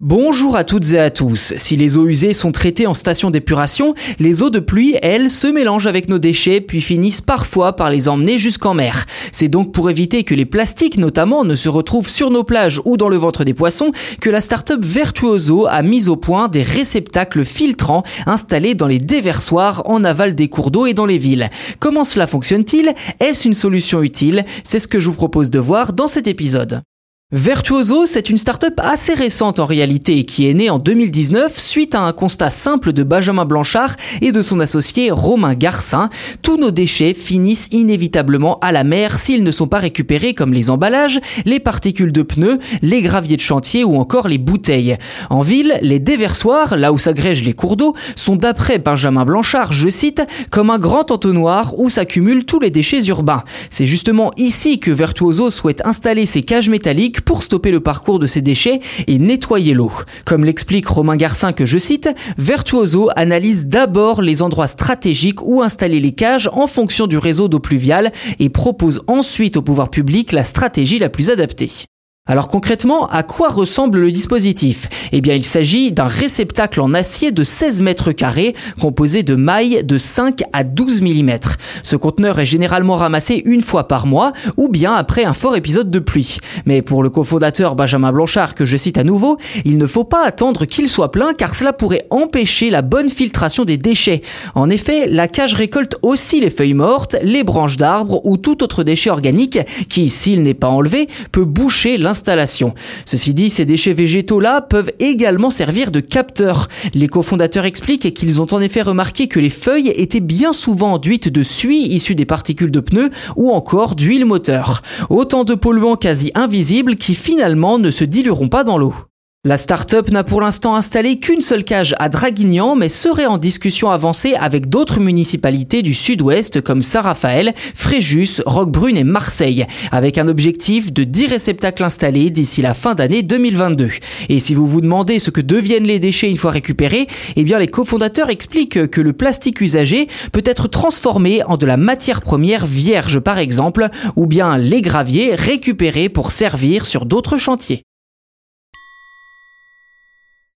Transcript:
Bonjour à toutes et à tous. Si les eaux usées sont traitées en station d'épuration, les eaux de pluie, elles, se mélangent avec nos déchets puis finissent parfois par les emmener jusqu'en mer. C'est donc pour éviter que les plastiques notamment ne se retrouvent sur nos plages ou dans le ventre des poissons que la start-up Virtuoso a mis au point des réceptacles filtrants installés dans les déversoirs en aval des cours d'eau et dans les villes. Comment cela fonctionne-t-il? Est-ce une solution utile? C'est ce que je vous propose de voir dans cet épisode. Virtuoso, c'est une start-up assez récente en réalité qui est née en 2019 suite à un constat simple de Benjamin Blanchard et de son associé Romain Garcin. Tous nos déchets finissent inévitablement à la mer s'ils ne sont pas récupérés comme les emballages, les particules de pneus, les graviers de chantier ou encore les bouteilles. En ville, les déversoirs, là où s'agrègent les cours d'eau, sont d'après Benjamin Blanchard, je cite, comme un grand entonnoir où s'accumulent tous les déchets urbains. C'est justement ici que Virtuoso souhaite installer ses cages métalliques pour stopper le parcours de ces déchets et nettoyer l'eau. Comme l'explique Romain Garcin que je cite, Virtuoso analyse d'abord les endroits stratégiques où installer les cages en fonction du réseau d'eau pluviale et propose ensuite au pouvoir public la stratégie la plus adaptée. Alors concrètement, à quoi ressemble le dispositif? Eh bien, il s'agit d'un réceptacle en acier de 16 mètres carrés composé de mailles de 5 à 12 mm. Ce conteneur est généralement ramassé une fois par mois ou bien après un fort épisode de pluie. Mais pour le cofondateur Benjamin Blanchard, que je cite à nouveau, il ne faut pas attendre qu'il soit plein car cela pourrait empêcher la bonne filtration des déchets. En effet, la cage récolte aussi les feuilles mortes, les branches d'arbres ou tout autre déchet organique qui, s'il n'est pas enlevé, peut boucher l'installation Ceci dit, ces déchets végétaux-là peuvent également servir de capteurs. Les cofondateurs expliquent qu'ils ont en effet remarqué que les feuilles étaient bien souvent enduites de suie issue des particules de pneus ou encore d'huile moteur. Autant de polluants quasi invisibles qui finalement ne se dilueront pas dans l'eau. La start-up n'a pour l'instant installé qu'une seule cage à Draguignan, mais serait en discussion avancée avec d'autres municipalités du sud-ouest comme Saint-Raphaël, Fréjus, Roquebrune et Marseille, avec un objectif de 10 réceptacles installés d'ici la fin d'année 2022. Et si vous vous demandez ce que deviennent les déchets une fois récupérés, eh bien les cofondateurs expliquent que le plastique usagé peut être transformé en de la matière première vierge par exemple, ou bien les graviers récupérés pour servir sur d'autres chantiers.